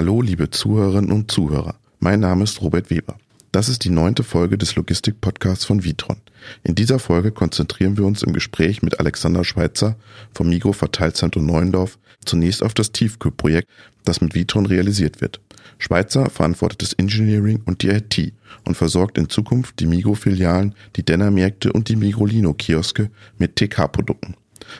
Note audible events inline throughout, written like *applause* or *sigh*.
Hallo, liebe Zuhörerinnen und Zuhörer. Mein Name ist Robert Weber. Das ist die neunte Folge des Logistik-Podcasts von Vitron. In dieser Folge konzentrieren wir uns im Gespräch mit Alexander Schweitzer vom Migro Verteilzentrum Neuendorf zunächst auf das Tiefkühlprojekt, das mit Vitron realisiert wird. Schweitzer verantwortet das Engineering und die IT und versorgt in Zukunft die Migro-Filialen, die Denner-Märkte und die Migrolino-Kioske mit TK-Produkten.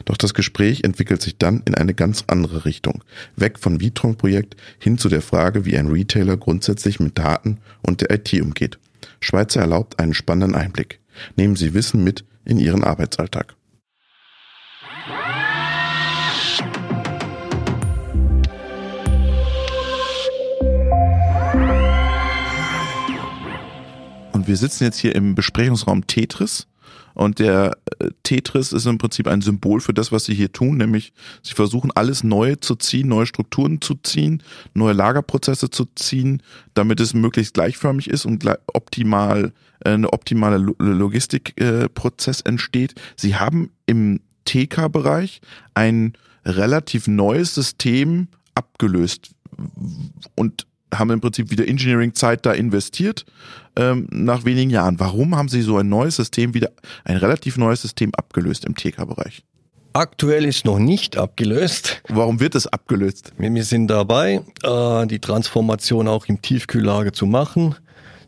Doch das Gespräch entwickelt sich dann in eine ganz andere Richtung. Weg von Vitron-Projekt hin zu der Frage, wie ein Retailer grundsätzlich mit Daten und der IT umgeht. Schweizer erlaubt einen spannenden Einblick. Nehmen Sie Wissen mit in Ihren Arbeitsalltag. Und wir sitzen jetzt hier im Besprechungsraum Tetris und der Tetris ist im Prinzip ein Symbol für das, was sie hier tun, nämlich sie versuchen alles Neue zu ziehen, neue Strukturen zu ziehen, neue Lagerprozesse zu ziehen, damit es möglichst gleichförmig ist und optimal äh, eine optimale Logistikprozess entsteht. Sie haben im TK-Bereich ein relativ neues System abgelöst und haben im Prinzip wieder Engineering-Zeit da investiert ähm, nach wenigen Jahren. Warum haben Sie so ein neues System wieder, ein relativ neues System abgelöst im TK-Bereich? Aktuell ist noch nicht abgelöst. Warum wird es abgelöst? Wir sind dabei, äh, die Transformation auch im Tiefkühllager zu machen.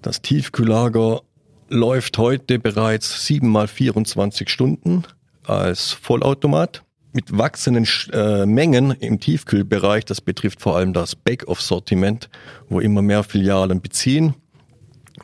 Das Tiefkühllager läuft heute bereits 7 mal 24 Stunden als Vollautomat mit wachsenden äh, Mengen im Tiefkühlbereich. Das betrifft vor allem das Back-off-Sortiment, wo immer mehr Filialen beziehen.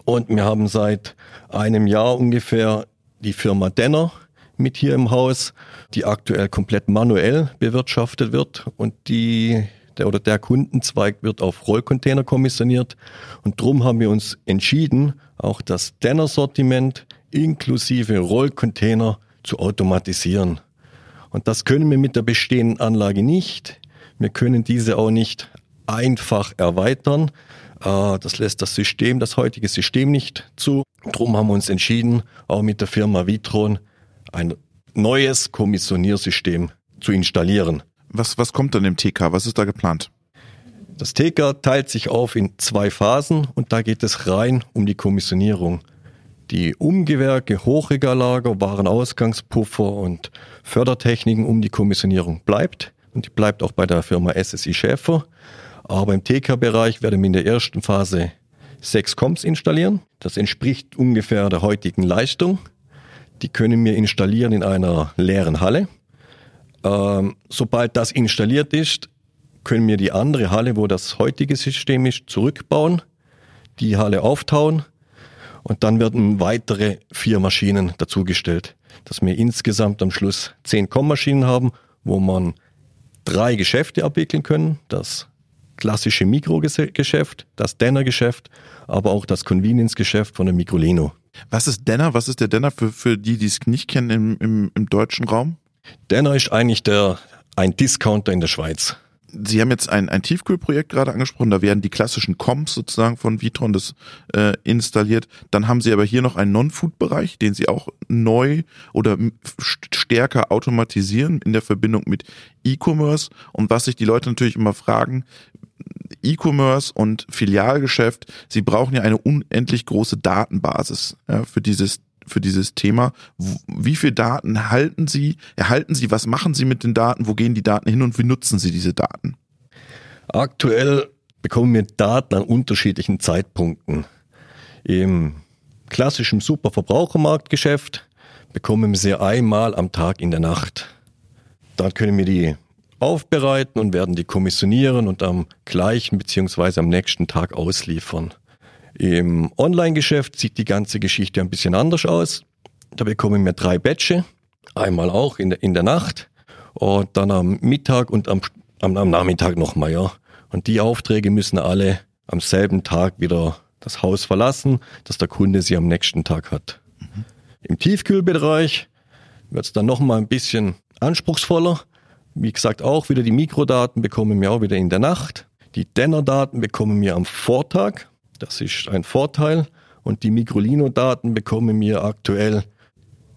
Und wir haben seit einem Jahr ungefähr die Firma Denner mit hier im Haus, die aktuell komplett manuell bewirtschaftet wird und die der oder der Kundenzweig wird auf Rollcontainer kommissioniert und drum haben wir uns entschieden, auch das Denner-Sortiment inklusive Rollcontainer zu automatisieren. Und das können wir mit der bestehenden Anlage nicht. Wir können diese auch nicht einfach erweitern. Äh, das lässt das System, das heutige System nicht zu. Drum haben wir uns entschieden, auch mit der Firma Vitron ein neues Kommissioniersystem zu installieren. Was, was kommt dann im TK? Was ist da geplant? Das TK teilt sich auf in zwei Phasen und da geht es rein um die Kommissionierung. Die Umgewerke, Hochregallager, Warenausgangspuffer und Fördertechniken um die Kommissionierung bleibt und die bleibt auch bei der Firma SSI Schäfer. Aber im TK-Bereich werden wir in der ersten Phase sechs Comps installieren. Das entspricht ungefähr der heutigen Leistung. Die können wir installieren in einer leeren Halle. Ähm, sobald das installiert ist, können wir die andere Halle, wo das heutige System ist, zurückbauen, die Halle auftauen und dann werden weitere vier Maschinen dazugestellt, dass wir insgesamt am Schluss zehn Com-Maschinen haben, wo man drei Geschäfte abwickeln können. Das klassische Mikrogeschäft, das Denner-Geschäft, aber auch das Convenience-Geschäft von der Mikrolino. Was ist Denner? Was ist der Denner für, für die, die es nicht kennen im, im, im deutschen Raum? Denner ist eigentlich der, ein Discounter in der Schweiz. Sie haben jetzt ein, ein Tiefkühlprojekt gerade angesprochen, da werden die klassischen Comps sozusagen von Vitron das äh, installiert. Dann haben Sie aber hier noch einen Non-Food-Bereich, den Sie auch neu oder stärker automatisieren in der Verbindung mit E-Commerce. Und was sich die Leute natürlich immer fragen, E-Commerce und Filialgeschäft, sie brauchen ja eine unendlich große Datenbasis ja, für dieses für dieses Thema. Wie viel Daten halten Sie, erhalten Sie, was machen Sie mit den Daten, wo gehen die Daten hin und wie nutzen Sie diese Daten? Aktuell bekommen wir Daten an unterschiedlichen Zeitpunkten. Im klassischen Superverbrauchermarktgeschäft bekommen wir sie einmal am Tag in der Nacht. Dann können wir die aufbereiten und werden die kommissionieren und am gleichen beziehungsweise am nächsten Tag ausliefern. Im Online-Geschäft sieht die ganze Geschichte ein bisschen anders aus. Da bekommen wir drei Batche, einmal auch in der, in der Nacht und dann am Mittag und am, am, am Nachmittag nochmal, ja. Und die Aufträge müssen alle am selben Tag wieder das Haus verlassen, dass der Kunde sie am nächsten Tag hat. Mhm. Im Tiefkühlbereich wird es dann nochmal ein bisschen anspruchsvoller. Wie gesagt, auch wieder die Mikrodaten bekommen wir auch wieder in der Nacht. Die Denner-Daten bekommen wir am Vortag. Das ist ein Vorteil. Und die Mikrolino-Daten bekommen wir aktuell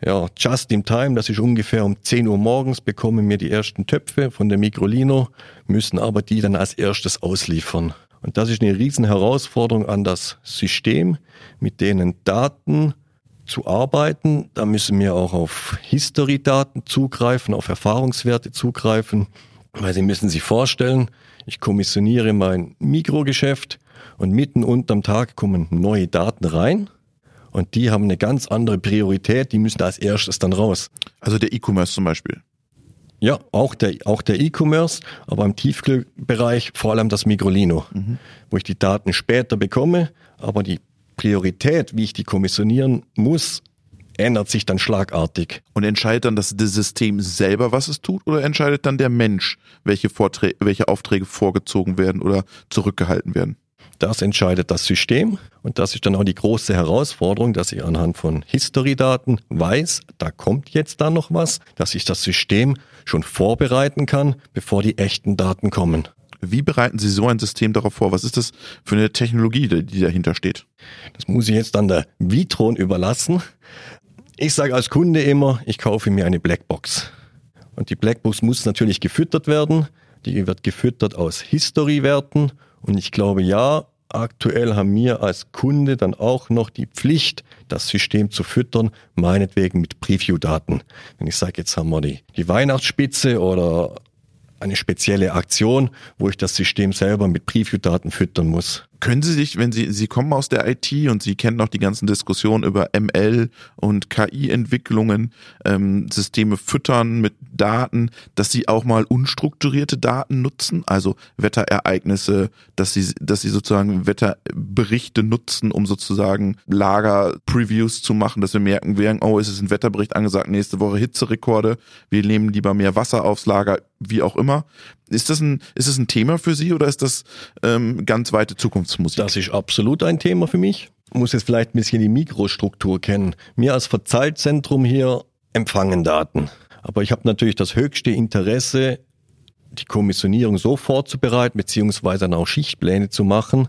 ja, just in time, das ist ungefähr um 10 Uhr morgens, bekommen wir die ersten Töpfe von der Mikrolino, müssen aber die dann als erstes ausliefern. Und das ist eine riesen Herausforderung an das System, mit denen Daten zu arbeiten. Da müssen wir auch auf History-Daten zugreifen, auf Erfahrungswerte zugreifen, weil Sie müssen sich vorstellen, ich kommissioniere mein Mikrogeschäft und mitten unterm Tag kommen neue Daten rein und die haben eine ganz andere Priorität, die müssen als erstes dann raus. Also der E-Commerce zum Beispiel. Ja, auch der auch der E-Commerce, aber im Tiefkühlbereich vor allem das Migrolino, mhm. wo ich die Daten später bekomme, aber die Priorität, wie ich die kommissionieren muss, ändert sich dann schlagartig. Und entscheidet dann das System selber, was es tut, oder entscheidet dann der Mensch, welche, Vorträge, welche Aufträge vorgezogen werden oder zurückgehalten werden? Das entscheidet das System und das ist dann auch die große Herausforderung, dass ich anhand von History-Daten weiß, da kommt jetzt da noch was, dass ich das System schon vorbereiten kann, bevor die echten Daten kommen. Wie bereiten Sie so ein System darauf vor? Was ist das für eine Technologie, die dahinter steht? Das muss ich jetzt an der Vitron überlassen. Ich sage als Kunde immer, ich kaufe mir eine Blackbox. Und die Blackbox muss natürlich gefüttert werden. Die wird gefüttert aus History-Werten. Und ich glaube, ja, aktuell haben wir als Kunde dann auch noch die Pflicht, das System zu füttern, meinetwegen mit Preview-Daten. Wenn ich sage, jetzt haben wir die, die Weihnachtsspitze oder eine spezielle Aktion, wo ich das System selber mit Preview-Daten füttern muss. Können Sie sich, wenn Sie, Sie kommen aus der IT und Sie kennen noch die ganzen Diskussionen über ML und KI-Entwicklungen, ähm, Systeme füttern mit Daten, dass Sie auch mal unstrukturierte Daten nutzen, also Wetterereignisse, dass Sie, dass Sie sozusagen Wetterberichte nutzen, um sozusagen Lager-Previews zu machen, dass wir merken, oh, es ist ein Wetterbericht angesagt, nächste Woche Hitzerekorde, wir nehmen lieber mehr Wasser aufs Lager, wie auch immer. Ist das ein, ist das ein Thema für Sie oder ist das ähm, ganz weite Zukunftsmusik? Das ist absolut ein Thema für mich. Muss jetzt vielleicht ein bisschen die Mikrostruktur kennen. Wir als Verteilzentrum hier empfangen Daten. Aber ich habe natürlich das höchste Interesse, die Kommissionierung so vorzubereiten, beziehungsweise dann auch Schichtpläne zu machen,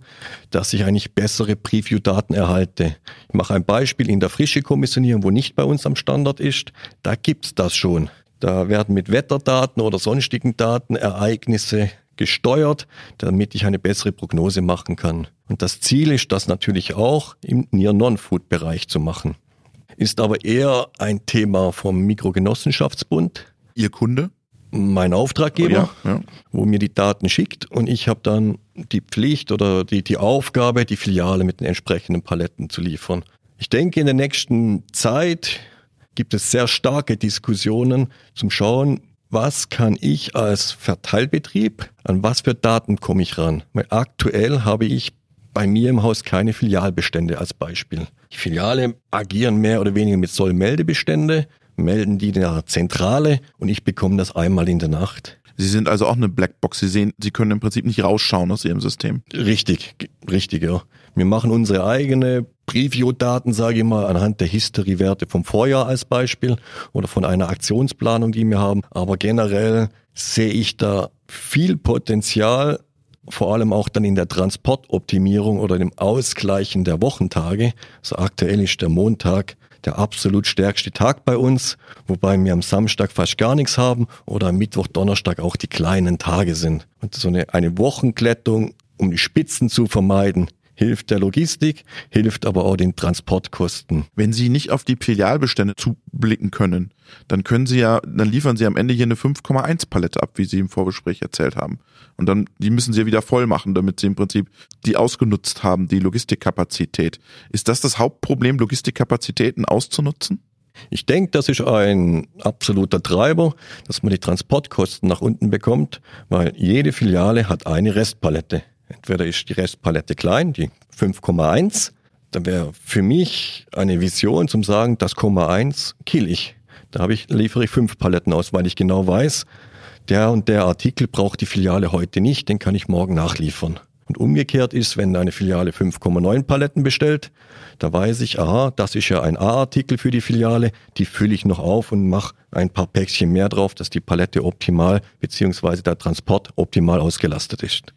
dass ich eigentlich bessere Preview-Daten erhalte. Ich mache ein Beispiel in der frische Kommissionierung, wo nicht bei uns am Standard ist. Da gibt's das schon. Da werden mit Wetterdaten oder sonstigen Daten Ereignisse gesteuert, damit ich eine bessere Prognose machen kann. Und das Ziel ist, das natürlich auch im Near-Non-Food-Bereich zu machen. Ist aber eher ein Thema vom Mikrogenossenschaftsbund. Ihr Kunde? Mein Auftraggeber, oh ja, ja. wo mir die Daten schickt und ich habe dann die Pflicht oder die, die Aufgabe, die Filiale mit den entsprechenden Paletten zu liefern. Ich denke, in der nächsten Zeit gibt es sehr starke Diskussionen zum Schauen, was kann ich als Verteilbetrieb, an was für Daten komme ich ran? Weil aktuell habe ich bei mir im Haus keine Filialbestände als Beispiel. Die Filiale agieren mehr oder weniger mit Sollmeldebestände, melden die der Zentrale und ich bekomme das einmal in der Nacht. Sie sind also auch eine Blackbox. Sie sehen, Sie können im Prinzip nicht rausschauen aus Ihrem System. Richtig, richtig, ja. Wir machen unsere eigene Preview-Daten, sage ich mal, anhand der History-Werte vom Vorjahr als Beispiel oder von einer Aktionsplanung, die wir haben. Aber generell sehe ich da viel Potenzial, vor allem auch dann in der Transportoptimierung oder dem Ausgleichen der Wochentage. So aktuell ist der Montag der absolut stärkste Tag bei uns, wobei wir am Samstag fast gar nichts haben oder am Mittwoch, Donnerstag auch die kleinen Tage sind. Und so eine, eine Wochenklettung, um die Spitzen zu vermeiden, hilft der Logistik, hilft aber auch den Transportkosten. Wenn Sie nicht auf die Filialbestände zublicken können, dann können Sie ja, dann liefern Sie am Ende hier eine 5,1 Palette ab, wie Sie im Vorgespräch erzählt haben. Und dann, die müssen Sie ja wieder voll machen, damit Sie im Prinzip die ausgenutzt haben, die Logistikkapazität. Ist das das Hauptproblem, Logistikkapazitäten auszunutzen? Ich denke, das ist ein absoluter Treiber, dass man die Transportkosten nach unten bekommt, weil jede Filiale hat eine Restpalette. Entweder ist die Restpalette klein, die 5,1, dann wäre für mich eine Vision zum sagen, das Komma 1 kill ich. Da habe ich, liefere ich fünf Paletten aus, weil ich genau weiß, der und der Artikel braucht die Filiale heute nicht, den kann ich morgen nachliefern. Und umgekehrt ist, wenn eine Filiale 5,9 Paletten bestellt, da weiß ich, aha, das ist ja ein A-Artikel für die Filiale, die fülle ich noch auf und mache ein paar Päckchen mehr drauf, dass die Palette optimal beziehungsweise der Transport optimal ausgelastet ist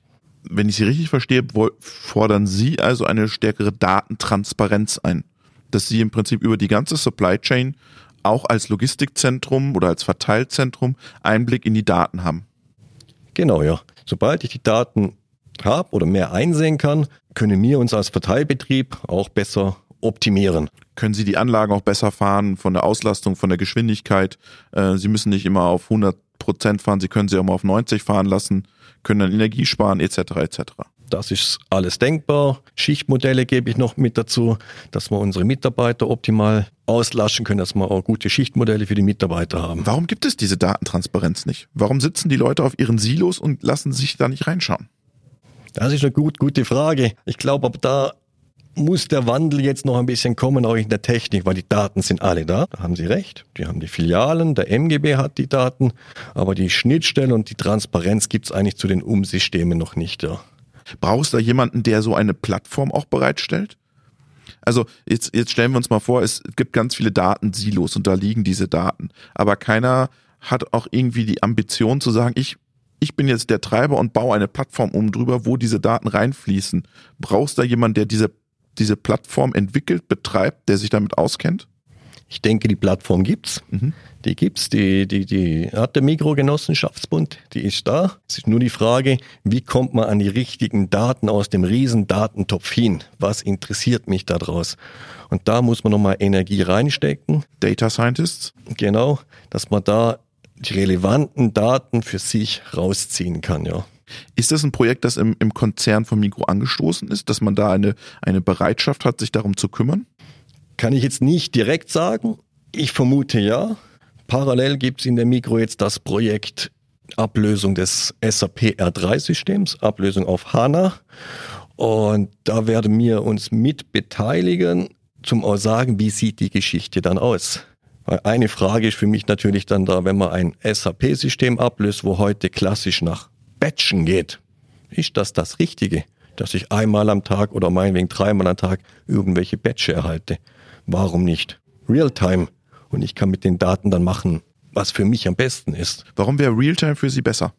wenn ich Sie richtig verstehe, fordern Sie also eine stärkere Datentransparenz ein, dass Sie im Prinzip über die ganze Supply Chain auch als Logistikzentrum oder als Verteilzentrum Einblick in die Daten haben. Genau, ja. Sobald ich die Daten habe oder mehr einsehen kann, können wir uns als Verteilbetrieb auch besser optimieren. Können Sie die Anlagen auch besser fahren von der Auslastung, von der Geschwindigkeit? Äh, Sie müssen nicht immer auf 100 Prozent fahren, Sie können sie auch mal auf 90 fahren lassen, können dann Energie sparen etc. etc. Das ist alles denkbar. Schichtmodelle gebe ich noch mit dazu, dass wir unsere Mitarbeiter optimal auslaschen können, dass wir auch gute Schichtmodelle für die Mitarbeiter haben. Warum gibt es diese Datentransparenz nicht? Warum sitzen die Leute auf ihren Silos und lassen sich da nicht reinschauen? Das ist eine gut, gute Frage. Ich glaube, aber da muss der Wandel jetzt noch ein bisschen kommen, auch in der Technik, weil die Daten sind alle da. Da haben Sie recht. Die haben die Filialen, der MGB hat die Daten, aber die Schnittstelle und die Transparenz gibt es eigentlich zu den Umsystemen noch nicht. Ja. Brauchst du da jemanden, der so eine Plattform auch bereitstellt? Also jetzt, jetzt stellen wir uns mal vor, es gibt ganz viele Datensilos und da liegen diese Daten. Aber keiner hat auch irgendwie die Ambition zu sagen, ich, ich bin jetzt der Treiber und baue eine Plattform um drüber, wo diese Daten reinfließen. Brauchst du da jemanden, der diese, diese Plattform entwickelt, betreibt, der sich damit auskennt? Ich denke, die Plattform gibt's. Mhm. Die gibt's. Die, die, die hat der Mikrogenossenschaftsbund. Die ist da. Es ist nur die Frage, wie kommt man an die richtigen Daten aus dem riesen Datentopf hin? Was interessiert mich daraus? Und da muss man nochmal Energie reinstecken. Data Scientists? Genau, dass man da die relevanten Daten für sich rausziehen kann, ja. Ist das ein Projekt, das im, im Konzern von Mikro angestoßen ist, dass man da eine, eine Bereitschaft hat, sich darum zu kümmern? Kann ich jetzt nicht direkt sagen. Ich vermute ja. Parallel gibt es in der Mikro jetzt das Projekt Ablösung des SAP R3-Systems, Ablösung auf HANA. Und da werden wir uns mit beteiligen, zum auch sagen, wie sieht die Geschichte dann aus. Weil eine Frage ist für mich natürlich dann da, wenn man ein SAP-System ablöst, wo heute klassisch nach Batchen geht. Ist das das Richtige? Dass ich einmal am Tag oder meinetwegen dreimal am Tag irgendwelche Batche erhalte? Warum nicht? Realtime. Und ich kann mit den Daten dann machen, was für mich am besten ist. Warum wäre Realtime für Sie besser?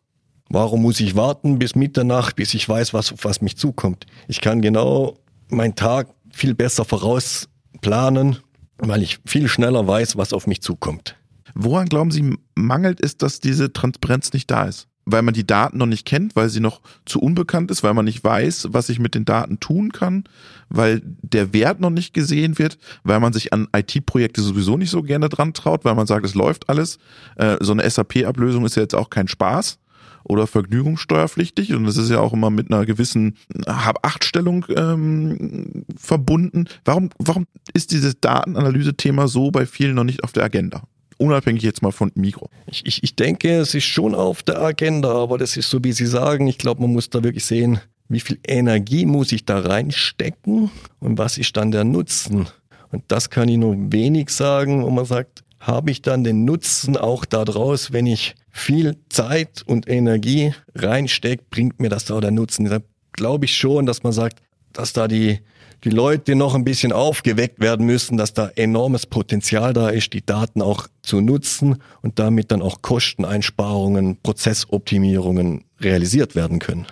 Warum muss ich warten bis Mitternacht, bis ich weiß, was, was mich zukommt? Ich kann genau meinen Tag viel besser vorausplanen, weil ich viel schneller weiß, was auf mich zukommt. Woran glauben Sie, mangelt es, dass diese Transparenz nicht da ist? Weil man die Daten noch nicht kennt, weil sie noch zu unbekannt ist, weil man nicht weiß, was ich mit den Daten tun kann, weil der Wert noch nicht gesehen wird, weil man sich an IT-Projekte sowieso nicht so gerne dran traut, weil man sagt, es läuft alles. Äh, so eine SAP-Ablösung ist ja jetzt auch kein Spaß oder vergnügungssteuerpflichtig und das ist ja auch immer mit einer gewissen Hab-Acht-Stellung ähm, verbunden. Warum, warum ist dieses Datenanalyse-Thema so bei vielen noch nicht auf der Agenda? Unabhängig jetzt mal von Mikro. Ich, ich, ich denke, es ist schon auf der Agenda, aber das ist so, wie Sie sagen. Ich glaube, man muss da wirklich sehen, wie viel Energie muss ich da reinstecken und was ist dann der Nutzen. Und das kann ich nur wenig sagen. Und man sagt, habe ich dann den Nutzen auch daraus, wenn ich viel Zeit und Energie reinstecke, bringt mir das da der Nutzen. Da glaube ich schon, dass man sagt, dass da die, die Leute noch ein bisschen aufgeweckt werden müssen, dass da enormes Potenzial da ist, die Daten auch zu nutzen und damit dann auch Kosteneinsparungen, Prozessoptimierungen realisiert werden können.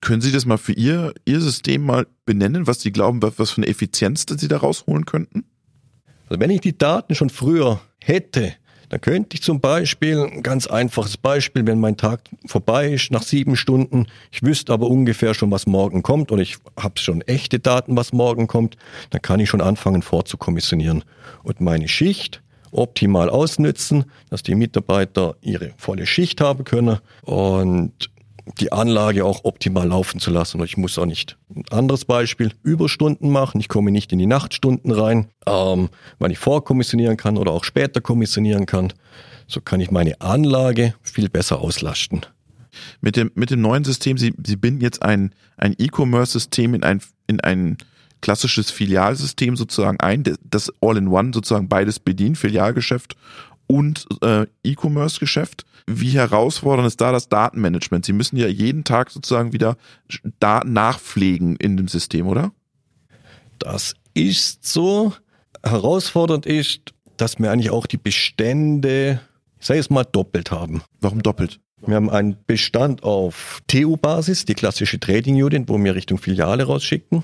Können Sie das mal für Ihr, Ihr System mal benennen, was Sie glauben, was für eine Effizienz Sie da rausholen könnten? Also wenn ich die Daten schon früher hätte, da könnte ich zum Beispiel, ein ganz einfaches Beispiel, wenn mein Tag vorbei ist, nach sieben Stunden, ich wüsste aber ungefähr schon, was morgen kommt und ich habe schon echte Daten, was morgen kommt, dann kann ich schon anfangen vorzukommissionieren und meine Schicht optimal ausnützen, dass die Mitarbeiter ihre volle Schicht haben können. Und die Anlage auch optimal laufen zu lassen. Und ich muss auch nicht, ein anderes Beispiel, Überstunden machen. Ich komme nicht in die Nachtstunden rein, ähm, weil ich vorkommissionieren kann oder auch später kommissionieren kann. So kann ich meine Anlage viel besser auslasten. Mit dem, mit dem neuen System, Sie, Sie binden jetzt ein, ein E-Commerce-System in ein, in ein klassisches Filialsystem sozusagen ein, das All-in-One sozusagen beides bedient, Filialgeschäft und äh, E-Commerce-Geschäft. Wie herausfordernd ist da das Datenmanagement? Sie müssen ja jeden Tag sozusagen wieder Daten nachpflegen in dem System, oder? Das ist so. Herausfordernd ist, dass wir eigentlich auch die Bestände, ich sage es mal, doppelt haben. Warum doppelt? Wir haben einen Bestand auf TU-Basis, die klassische Trading Unit, wo wir Richtung Filiale rausschicken.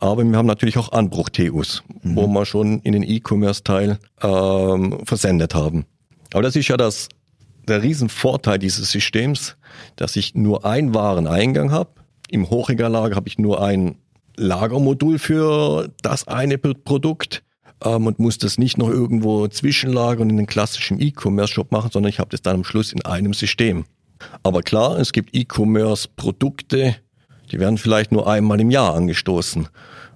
Aber wir haben natürlich auch Anbruch-TUs, mhm. wo wir schon in den E-Commerce-Teil ähm, versendet haben. Aber das ist ja das, der Riesenvorteil dieses Systems, dass ich nur einen Wareneingang habe Im Hochregallager habe ich nur ein Lagermodul für das eine Produkt ähm, und muss das nicht noch irgendwo zwischenlagern in den klassischen E-Commerce-Shop machen, sondern ich habe das dann am Schluss in einem System. Aber klar, es gibt E-Commerce-Produkte, die werden vielleicht nur einmal im Jahr angestoßen.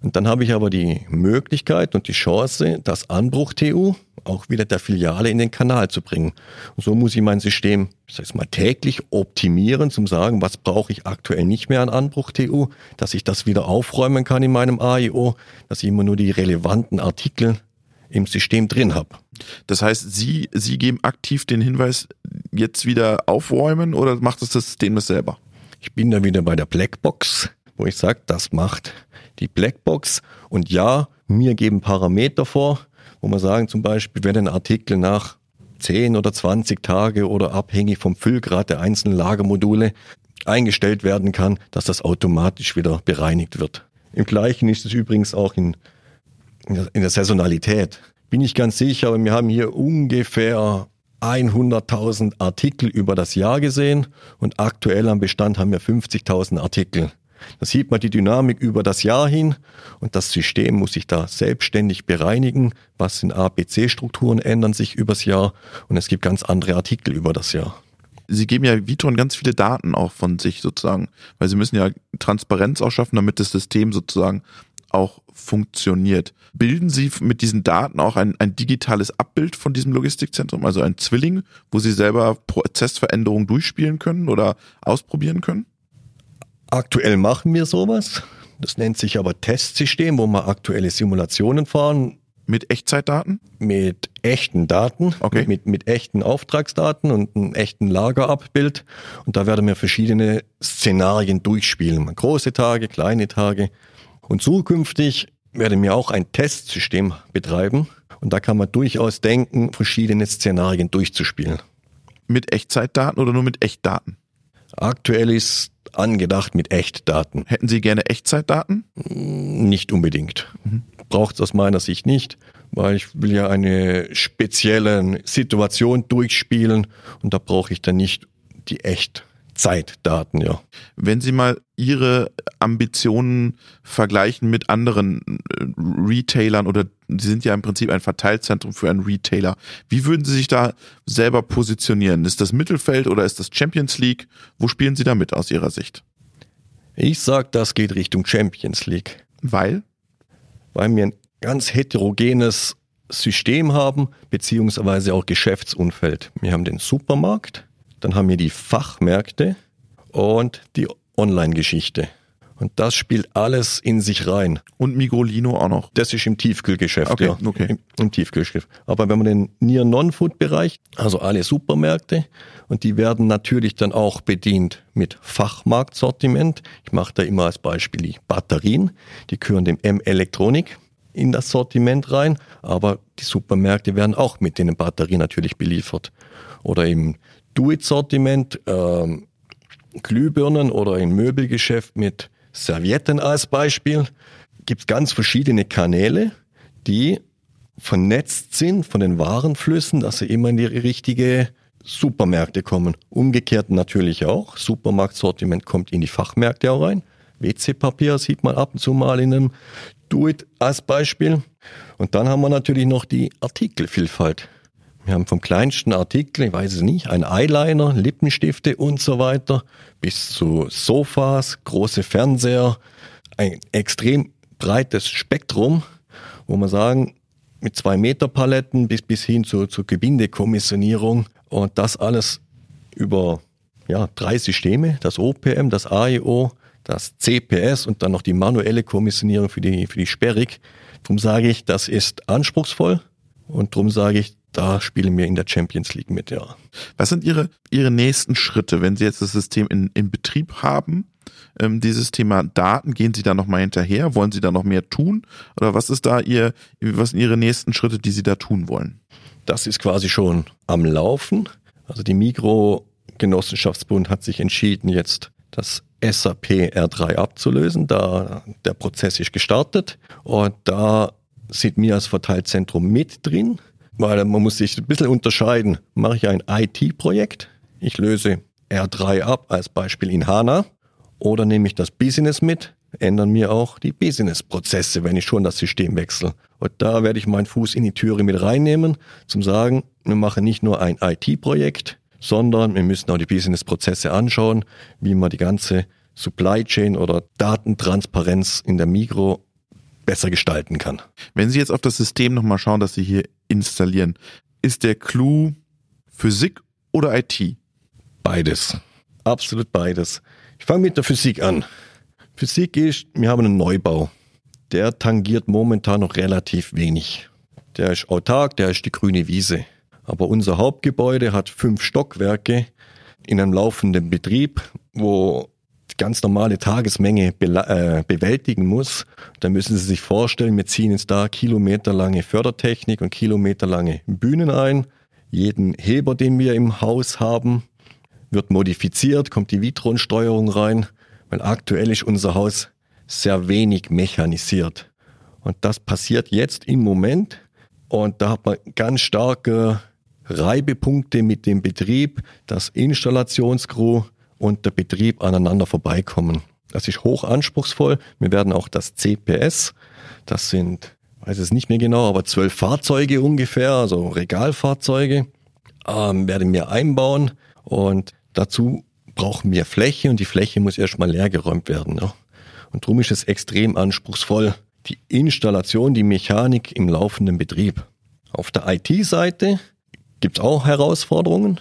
Und dann habe ich aber die Möglichkeit und die Chance, das Anbruch-TU auch wieder der Filiale in den Kanal zu bringen. Und so muss ich mein System, ich sage mal, täglich optimieren, zum sagen, was brauche ich aktuell nicht mehr an Anbruch-TU, dass ich das wieder aufräumen kann in meinem AIO, dass ich immer nur die relevanten Artikel im System drin habe. Das heißt, Sie, Sie geben aktiv den Hinweis, jetzt wieder aufräumen oder macht das das System das selber? Ich bin da wieder bei der Blackbox, wo ich sage, das macht die Blackbox. Und ja, mir geben Parameter vor, wo man sagen zum Beispiel, wenn ein Artikel nach 10 oder 20 Tage oder abhängig vom Füllgrad der einzelnen Lagermodule eingestellt werden kann, dass das automatisch wieder bereinigt wird. Im Gleichen ist es übrigens auch in, in der Saisonalität. Bin ich ganz sicher, aber wir haben hier ungefähr 100.000 Artikel über das Jahr gesehen und aktuell am Bestand haben wir 50.000 Artikel. Da sieht man die Dynamik über das Jahr hin und das System muss sich da selbstständig bereinigen. Was in ABC-Strukturen ändern sich übers Jahr und es gibt ganz andere Artikel über das Jahr. Sie geben ja Vitron ganz viele Daten auch von sich sozusagen, weil Sie müssen ja Transparenz auch schaffen, damit das System sozusagen auch funktioniert. Bilden Sie mit diesen Daten auch ein, ein digitales Abbild von diesem Logistikzentrum, also ein Zwilling, wo Sie selber Prozessveränderungen durchspielen können oder ausprobieren können? Aktuell machen wir sowas. Das nennt sich aber Testsystem, wo wir aktuelle Simulationen fahren. Mit Echtzeitdaten? Mit echten Daten, okay. mit, mit echten Auftragsdaten und einem echten Lagerabbild. Und da werden wir verschiedene Szenarien durchspielen. Große Tage, kleine Tage. Und zukünftig werden wir auch ein Testsystem betreiben. Und da kann man durchaus denken, verschiedene Szenarien durchzuspielen. Mit Echtzeitdaten oder nur mit Echtdaten? Aktuell ist angedacht mit Echtdaten. Hätten Sie gerne Echtzeitdaten? Nicht unbedingt. Mhm. Braucht es aus meiner Sicht nicht, weil ich will ja eine spezielle Situation durchspielen und da brauche ich dann nicht die echt Zeitdaten, ja. Wenn Sie mal Ihre Ambitionen vergleichen mit anderen äh, Retailern oder Sie sind ja im Prinzip ein Verteilzentrum für einen Retailer, wie würden Sie sich da selber positionieren? Ist das Mittelfeld oder ist das Champions League? Wo spielen Sie da mit aus Ihrer Sicht? Ich sag, das geht Richtung Champions League. Weil? Weil wir ein ganz heterogenes System haben, beziehungsweise auch Geschäftsumfeld. Wir haben den Supermarkt, dann haben wir die Fachmärkte und die Online-Geschichte. Und das spielt alles in sich rein. Und Migrolino auch noch. Das ist im Tiefkühlgeschäft, okay, ja. Okay. Im, Im, Tiefkühlgeschäft. Aber wenn man den Near Non-Food-Bereich, also alle Supermärkte, und die werden natürlich dann auch bedient mit Fachmarktsortiment. Ich mache da immer als Beispiel die Batterien. Die gehören dem M-Elektronik in das Sortiment rein, aber die Supermärkte werden auch mit den Batterien natürlich beliefert. Oder im Do-It-Sortiment, ähm, Glühbirnen oder im Möbelgeschäft mit Servietten als Beispiel, gibt ganz verschiedene Kanäle, die vernetzt sind von den Warenflüssen, dass sie immer in die richtige Supermärkte kommen. Umgekehrt natürlich auch. Supermarktsortiment kommt in die Fachmärkte auch rein. WC-Papier sieht man ab und zu mal in einem Do-It als Beispiel. Und dann haben wir natürlich noch die Artikelvielfalt. Wir haben vom kleinsten Artikel, ich weiß es nicht, ein Eyeliner, Lippenstifte und so weiter, bis zu Sofas, große Fernseher, ein extrem breites Spektrum, wo man sagen, mit zwei Meter Paletten bis, bis hin zu, zur Gebindekommissionierung und das alles über ja, drei Systeme, das OPM, das AIO, das CPS und dann noch die manuelle Kommissionierung für die, für die Sperrig. Darum sage ich, das ist anspruchsvoll und darum sage ich, da spielen wir in der Champions League mit, ja. Was sind Ihre, Ihre nächsten Schritte, wenn Sie jetzt das System in, in Betrieb haben? Ähm, dieses Thema Daten, gehen Sie da nochmal hinterher? Wollen Sie da noch mehr tun? Oder was ist da Ihr, was sind Ihre nächsten Schritte, die Sie da tun wollen? Das ist quasi schon am Laufen. Also die Mikrogenossenschaftsbund hat sich entschieden, jetzt das SAP R3 abzulösen. Da der Prozess ist gestartet und da sind wir als Verteilzentrum mit drin. Weil man muss sich ein bisschen unterscheiden. Mache ich ein IT-Projekt, ich löse R3 ab als Beispiel in HANA oder nehme ich das Business mit, ändern mir auch die Business-Prozesse, wenn ich schon das System wechsle. Und da werde ich meinen Fuß in die Türe mit reinnehmen, zum sagen, wir machen nicht nur ein IT-Projekt, sondern wir müssen auch die Business-Prozesse anschauen, wie man die ganze Supply Chain oder Datentransparenz in der Mikro besser gestalten kann. Wenn Sie jetzt auf das System nochmal schauen, das Sie hier installieren, ist der Clou Physik oder IT? Beides. Absolut beides. Ich fange mit der Physik an. Physik ist, wir haben einen Neubau. Der tangiert momentan noch relativ wenig. Der ist autark, der ist die grüne Wiese. Aber unser Hauptgebäude hat fünf Stockwerke in einem laufenden Betrieb, wo ganz normale Tagesmenge be äh, bewältigen muss. Da müssen Sie sich vorstellen, wir ziehen jetzt da kilometerlange Fördertechnik und kilometerlange Bühnen ein. Jeden Heber, den wir im Haus haben, wird modifiziert, kommt die Vitronsteuerung rein, weil aktuell ist unser Haus sehr wenig mechanisiert. Und das passiert jetzt im Moment. Und da hat man ganz starke Reibepunkte mit dem Betrieb, dass Installationscrew und der Betrieb aneinander vorbeikommen. Das ist hoch anspruchsvoll. Wir werden auch das CPS, das sind, weiß es nicht mehr genau, aber zwölf Fahrzeuge ungefähr, also Regalfahrzeuge, ähm, werden wir einbauen und dazu brauchen wir Fläche und die Fläche muss erstmal leergeräumt werden. Ja. Und darum ist es extrem anspruchsvoll, die Installation, die Mechanik im laufenden Betrieb. Auf der IT-Seite gibt es auch Herausforderungen.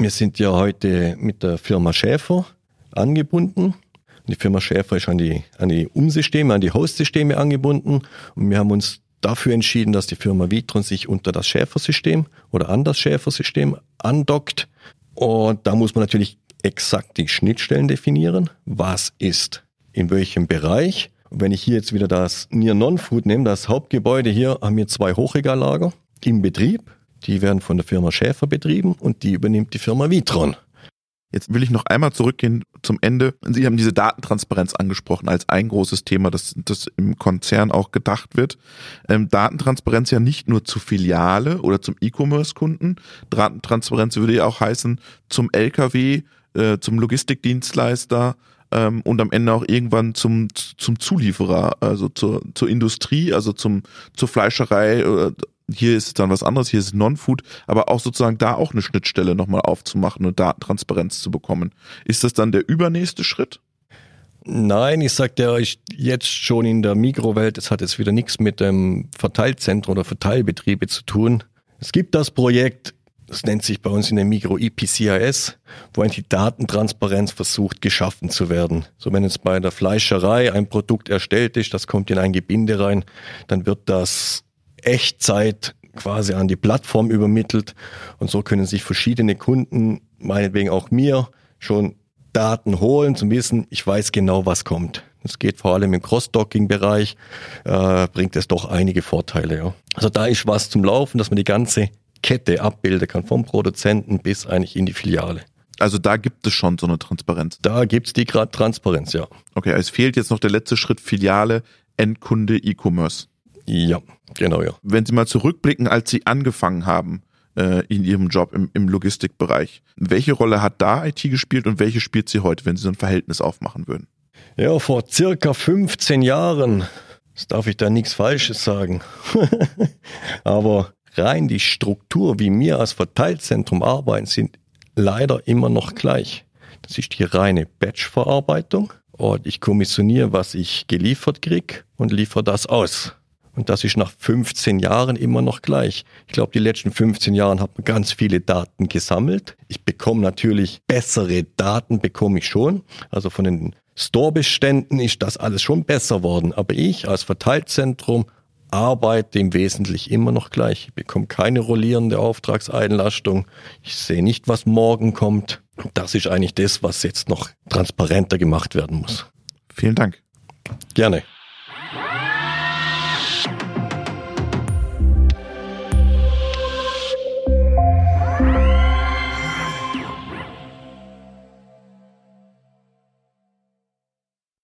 Wir sind ja heute mit der Firma Schäfer angebunden. Die Firma Schäfer ist an die, an die Umsysteme, an die Host-Systeme angebunden. Und wir haben uns dafür entschieden, dass die Firma Vitron sich unter das Schäfer-System oder an das Schäfer-System andockt. Und da muss man natürlich exakt die Schnittstellen definieren. Was ist in welchem Bereich? wenn ich hier jetzt wieder das Near Non-Food nehme, das Hauptgebäude hier, haben wir zwei Hochregallager im Betrieb. Die werden von der Firma Schäfer betrieben und die übernimmt die Firma Vitron. Jetzt will ich noch einmal zurückgehen zum Ende. Sie haben diese Datentransparenz angesprochen als ein großes Thema, das, das im Konzern auch gedacht wird. Ähm, Datentransparenz ja nicht nur zu Filiale oder zum E-Commerce-Kunden. Datentransparenz würde ja auch heißen zum LKW, äh, zum Logistikdienstleister ähm, und am Ende auch irgendwann zum, zum Zulieferer, also zur, zur Industrie, also zum, zur Fleischerei. Oder, hier ist es dann was anderes, hier ist Non-Food, aber auch sozusagen da auch eine Schnittstelle nochmal aufzumachen und Datentransparenz zu bekommen. Ist das dann der übernächste Schritt? Nein, ich sag dir ich jetzt schon in der Mikrowelt, es hat jetzt wieder nichts mit dem Verteilzentrum oder Verteilbetriebe zu tun. Es gibt das Projekt, das nennt sich bei uns in der Mikro EPCIS, wo eigentlich die Datentransparenz versucht geschaffen zu werden. So wenn jetzt bei der Fleischerei ein Produkt erstellt ist, das kommt in ein Gebinde rein, dann wird das Echtzeit quasi an die Plattform übermittelt und so können sich verschiedene Kunden, meinetwegen auch mir, schon Daten holen, zum Wissen, ich weiß genau, was kommt. Das geht vor allem im Cross-Docking-Bereich, äh, bringt es doch einige Vorteile. Ja. Also da ist was zum Laufen, dass man die ganze Kette abbilden kann, vom Produzenten bis eigentlich in die Filiale. Also da gibt es schon so eine Transparenz. Da gibt es die gerade Transparenz, ja. Okay, es fehlt jetzt noch der letzte Schritt, Filiale, Endkunde, E-Commerce. Ja, genau, ja. Wenn Sie mal zurückblicken, als Sie angefangen haben äh, in Ihrem Job im, im Logistikbereich, welche Rolle hat da IT gespielt und welche spielt sie heute, wenn Sie so ein Verhältnis aufmachen würden? Ja, vor circa 15 Jahren, das darf ich da nichts Falsches sagen, *laughs* aber rein die Struktur, wie wir als Verteilzentrum arbeiten, sind leider immer noch gleich. Das ist die reine Batch-Verarbeitung und ich kommissioniere, was ich geliefert krieg und liefere das aus. Und das ist nach 15 Jahren immer noch gleich. Ich glaube, die letzten 15 Jahren hat man ganz viele Daten gesammelt. Ich bekomme natürlich bessere Daten, bekomme ich schon. Also von den Store-Beständen ist das alles schon besser worden. Aber ich als Verteilzentrum arbeite im Wesentlichen immer noch gleich. Ich bekomme keine rollierende Auftragseinlastung. Ich sehe nicht, was morgen kommt. Das ist eigentlich das, was jetzt noch transparenter gemacht werden muss. Vielen Dank. Gerne.